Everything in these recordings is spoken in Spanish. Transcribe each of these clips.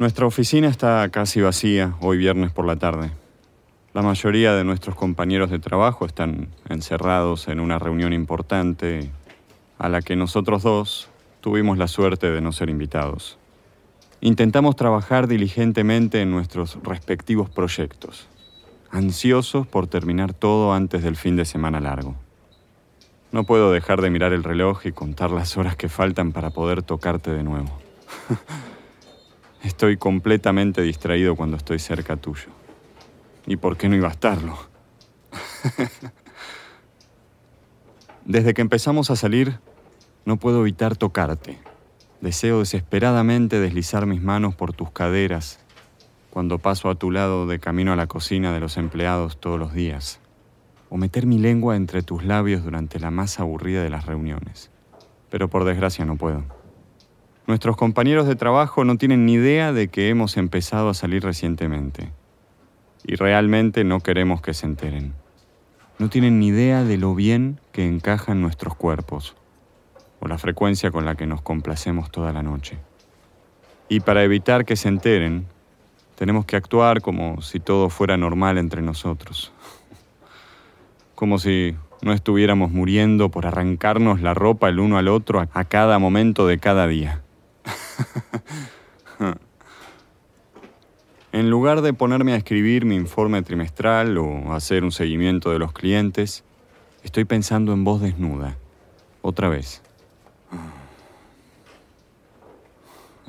Nuestra oficina está casi vacía hoy viernes por la tarde. La mayoría de nuestros compañeros de trabajo están encerrados en una reunión importante a la que nosotros dos tuvimos la suerte de no ser invitados. Intentamos trabajar diligentemente en nuestros respectivos proyectos, ansiosos por terminar todo antes del fin de semana largo. No puedo dejar de mirar el reloj y contar las horas que faltan para poder tocarte de nuevo. Estoy completamente distraído cuando estoy cerca tuyo. ¿Y por qué no iba a estarlo? Desde que empezamos a salir, no puedo evitar tocarte. Deseo desesperadamente deslizar mis manos por tus caderas cuando paso a tu lado de camino a la cocina de los empleados todos los días, o meter mi lengua entre tus labios durante la más aburrida de las reuniones. Pero por desgracia no puedo. Nuestros compañeros de trabajo no tienen ni idea de que hemos empezado a salir recientemente. Y realmente no queremos que se enteren. No tienen ni idea de lo bien que encajan nuestros cuerpos o la frecuencia con la que nos complacemos toda la noche. Y para evitar que se enteren, tenemos que actuar como si todo fuera normal entre nosotros. Como si no estuviéramos muriendo por arrancarnos la ropa el uno al otro a cada momento de cada día. en lugar de ponerme a escribir mi informe trimestral o hacer un seguimiento de los clientes, estoy pensando en voz desnuda, otra vez.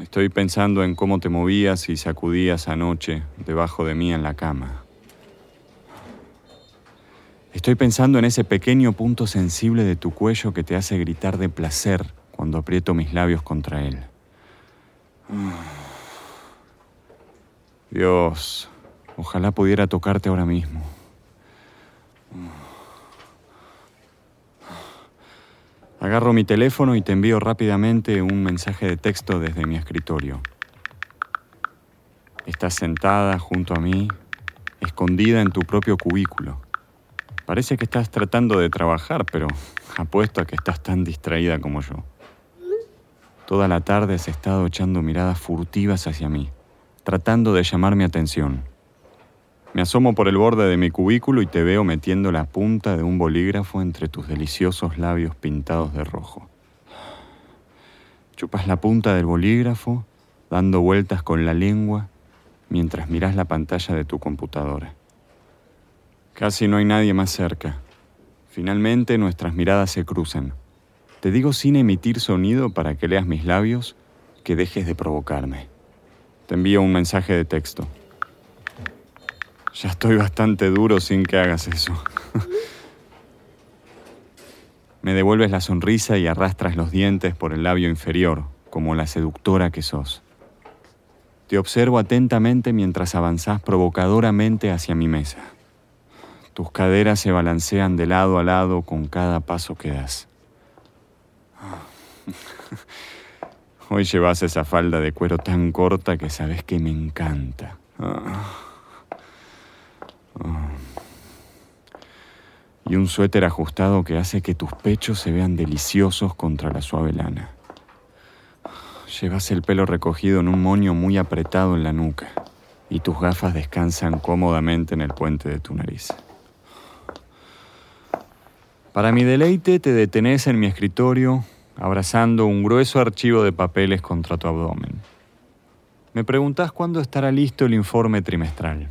Estoy pensando en cómo te movías y sacudías anoche debajo de mí en la cama. Estoy pensando en ese pequeño punto sensible de tu cuello que te hace gritar de placer cuando aprieto mis labios contra él. Dios, ojalá pudiera tocarte ahora mismo. Agarro mi teléfono y te envío rápidamente un mensaje de texto desde mi escritorio. Estás sentada junto a mí, escondida en tu propio cubículo. Parece que estás tratando de trabajar, pero apuesto a que estás tan distraída como yo. Toda la tarde has estado echando miradas furtivas hacia mí, tratando de llamar mi atención. Me asomo por el borde de mi cubículo y te veo metiendo la punta de un bolígrafo entre tus deliciosos labios pintados de rojo. Chupas la punta del bolígrafo, dando vueltas con la lengua mientras miras la pantalla de tu computadora. Casi no hay nadie más cerca. Finalmente nuestras miradas se cruzan. Te digo sin emitir sonido para que leas mis labios que dejes de provocarme. Te envío un mensaje de texto. Ya estoy bastante duro sin que hagas eso. Me devuelves la sonrisa y arrastras los dientes por el labio inferior, como la seductora que sos. Te observo atentamente mientras avanzás provocadoramente hacia mi mesa. Tus caderas se balancean de lado a lado con cada paso que das. Hoy llevas esa falda de cuero tan corta que sabes que me encanta. y un suéter ajustado que hace que tus pechos se vean deliciosos contra la suave lana. Llevas el pelo recogido en un moño muy apretado en la nuca y tus gafas descansan cómodamente en el puente de tu nariz. Para mi deleite te detenés en mi escritorio abrazando un grueso archivo de papeles contra tu abdomen. Me preguntás cuándo estará listo el informe trimestral.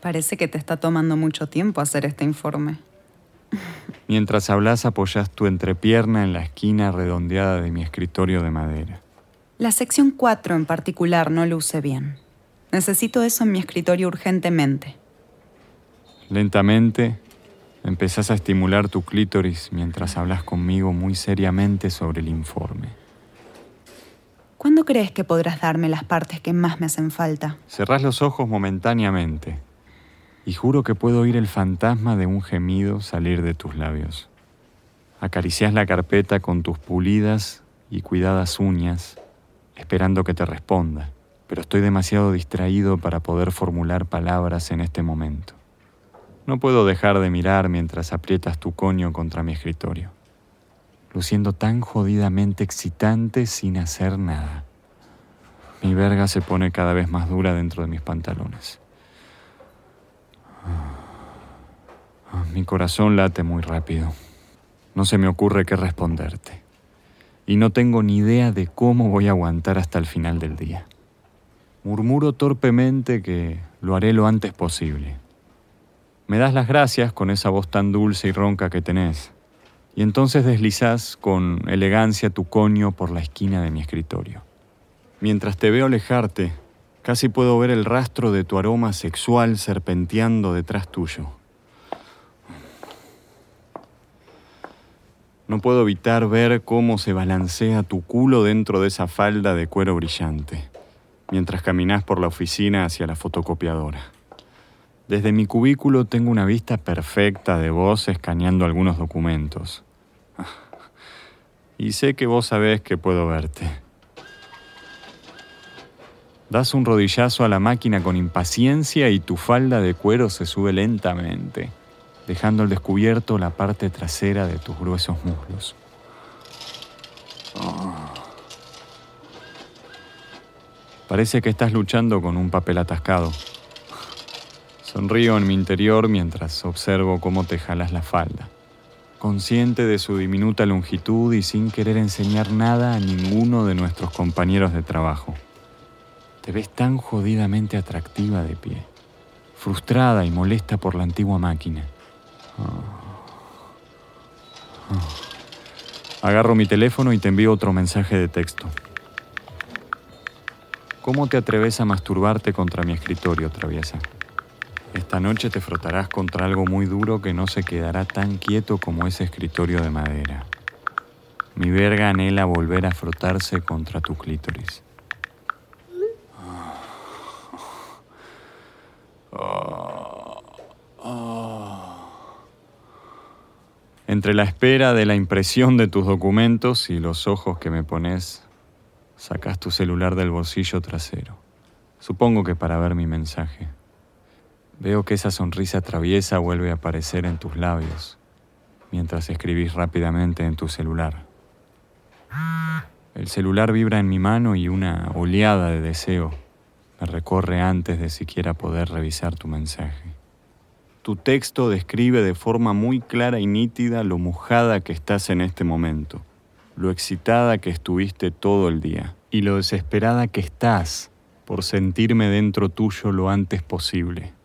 Parece que te está tomando mucho tiempo hacer este informe. Mientras hablas apoyas tu entrepierna en la esquina redondeada de mi escritorio de madera. La sección 4 en particular no luce bien. Necesito eso en mi escritorio urgentemente. Lentamente empezás a estimular tu clítoris mientras hablas conmigo muy seriamente sobre el informe. ¿Cuándo crees que podrás darme las partes que más me hacen falta? Cerrás los ojos momentáneamente y juro que puedo oír el fantasma de un gemido salir de tus labios. Acaricias la carpeta con tus pulidas y cuidadas uñas, esperando que te responda, pero estoy demasiado distraído para poder formular palabras en este momento. No puedo dejar de mirar mientras aprietas tu coño contra mi escritorio, luciendo tan jodidamente excitante sin hacer nada. Mi verga se pone cada vez más dura dentro de mis pantalones. Mi corazón late muy rápido. No se me ocurre qué responderte. Y no tengo ni idea de cómo voy a aguantar hasta el final del día. Murmuro torpemente que lo haré lo antes posible. Me das las gracias con esa voz tan dulce y ronca que tenés. Y entonces deslizás con elegancia tu coño por la esquina de mi escritorio. Mientras te veo alejarte, casi puedo ver el rastro de tu aroma sexual serpenteando detrás tuyo. No puedo evitar ver cómo se balancea tu culo dentro de esa falda de cuero brillante, mientras caminas por la oficina hacia la fotocopiadora. Desde mi cubículo tengo una vista perfecta de vos escaneando algunos documentos. Y sé que vos sabés que puedo verte. Das un rodillazo a la máquina con impaciencia y tu falda de cuero se sube lentamente dejando al descubierto la parte trasera de tus gruesos muslos. Parece que estás luchando con un papel atascado. Sonrío en mi interior mientras observo cómo te jalas la falda, consciente de su diminuta longitud y sin querer enseñar nada a ninguno de nuestros compañeros de trabajo. Te ves tan jodidamente atractiva de pie, frustrada y molesta por la antigua máquina. Agarro mi teléfono y te envío otro mensaje de texto. ¿Cómo te atreves a masturbarte contra mi escritorio, traviesa? Esta noche te frotarás contra algo muy duro que no se quedará tan quieto como ese escritorio de madera. Mi verga anhela volver a frotarse contra tu clítoris. Entre la espera de la impresión de tus documentos y los ojos que me pones, sacas tu celular del bolsillo trasero. Supongo que para ver mi mensaje. Veo que esa sonrisa traviesa vuelve a aparecer en tus labios mientras escribís rápidamente en tu celular. El celular vibra en mi mano y una oleada de deseo me recorre antes de siquiera poder revisar tu mensaje. Tu texto describe de forma muy clara y nítida lo mojada que estás en este momento, lo excitada que estuviste todo el día y lo desesperada que estás por sentirme dentro tuyo lo antes posible.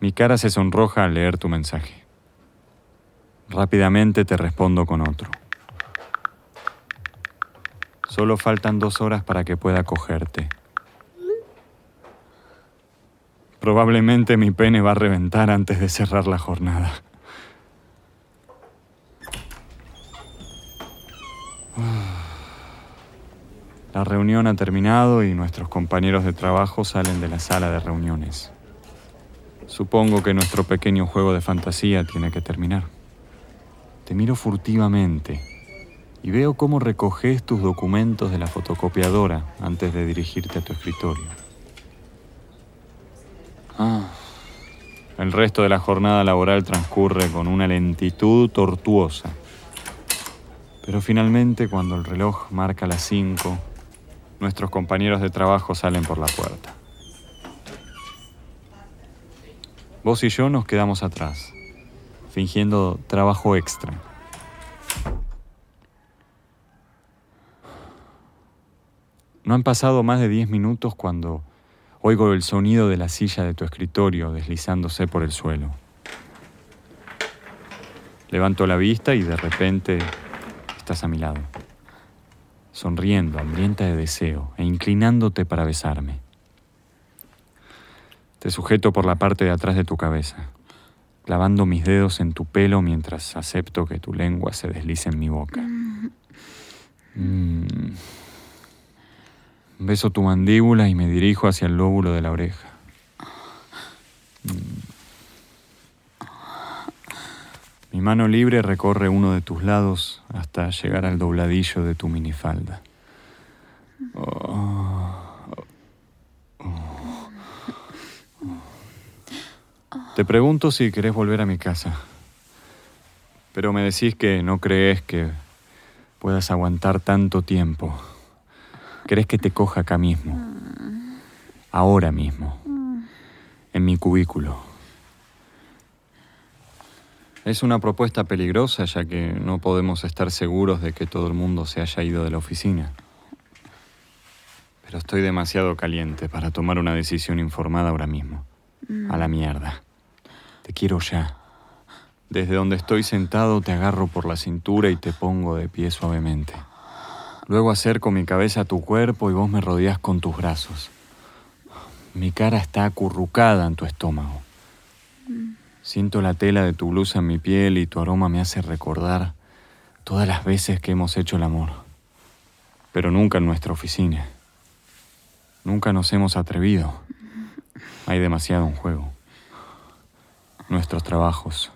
Mi cara se sonroja al leer tu mensaje. Rápidamente te respondo con otro. Solo faltan dos horas para que pueda cogerte. Probablemente mi pene va a reventar antes de cerrar la jornada. La reunión ha terminado y nuestros compañeros de trabajo salen de la sala de reuniones. Supongo que nuestro pequeño juego de fantasía tiene que terminar. Te miro furtivamente y veo cómo recoges tus documentos de la fotocopiadora antes de dirigirte a tu escritorio. Ah. El resto de la jornada laboral transcurre con una lentitud tortuosa. Pero finalmente, cuando el reloj marca las 5, nuestros compañeros de trabajo salen por la puerta. Vos y yo nos quedamos atrás, fingiendo trabajo extra. No han pasado más de 10 minutos cuando Oigo el sonido de la silla de tu escritorio deslizándose por el suelo. Levanto la vista y de repente estás a mi lado, sonriendo, hambrienta de deseo e inclinándote para besarme. Te sujeto por la parte de atrás de tu cabeza, clavando mis dedos en tu pelo mientras acepto que tu lengua se deslice en mi boca. Mm. Beso tu mandíbula y me dirijo hacia el lóbulo de la oreja. Mm. Mi mano libre recorre uno de tus lados hasta llegar al dobladillo de tu minifalda. Te pregunto si querés volver a mi casa, pero me decís que no crees que puedas aguantar tanto tiempo. ¿Querés que te coja acá mismo? Ahora mismo. En mi cubículo. Es una propuesta peligrosa ya que no podemos estar seguros de que todo el mundo se haya ido de la oficina. Pero estoy demasiado caliente para tomar una decisión informada ahora mismo. A la mierda. Te quiero ya. Desde donde estoy sentado te agarro por la cintura y te pongo de pie suavemente. Luego acerco mi cabeza a tu cuerpo y vos me rodeas con tus brazos. Mi cara está acurrucada en tu estómago. Siento la tela de tu blusa en mi piel y tu aroma me hace recordar todas las veces que hemos hecho el amor. Pero nunca en nuestra oficina. Nunca nos hemos atrevido. Hay demasiado en juego. Nuestros trabajos,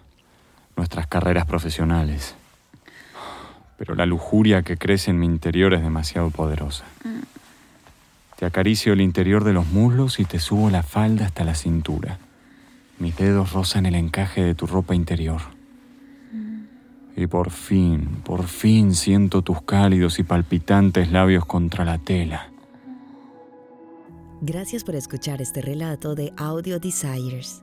nuestras carreras profesionales. Pero la lujuria que crece en mi interior es demasiado poderosa. Te acaricio el interior de los muslos y te subo la falda hasta la cintura. Mis dedos rozan el encaje de tu ropa interior. Y por fin, por fin siento tus cálidos y palpitantes labios contra la tela. Gracias por escuchar este relato de Audio Desires.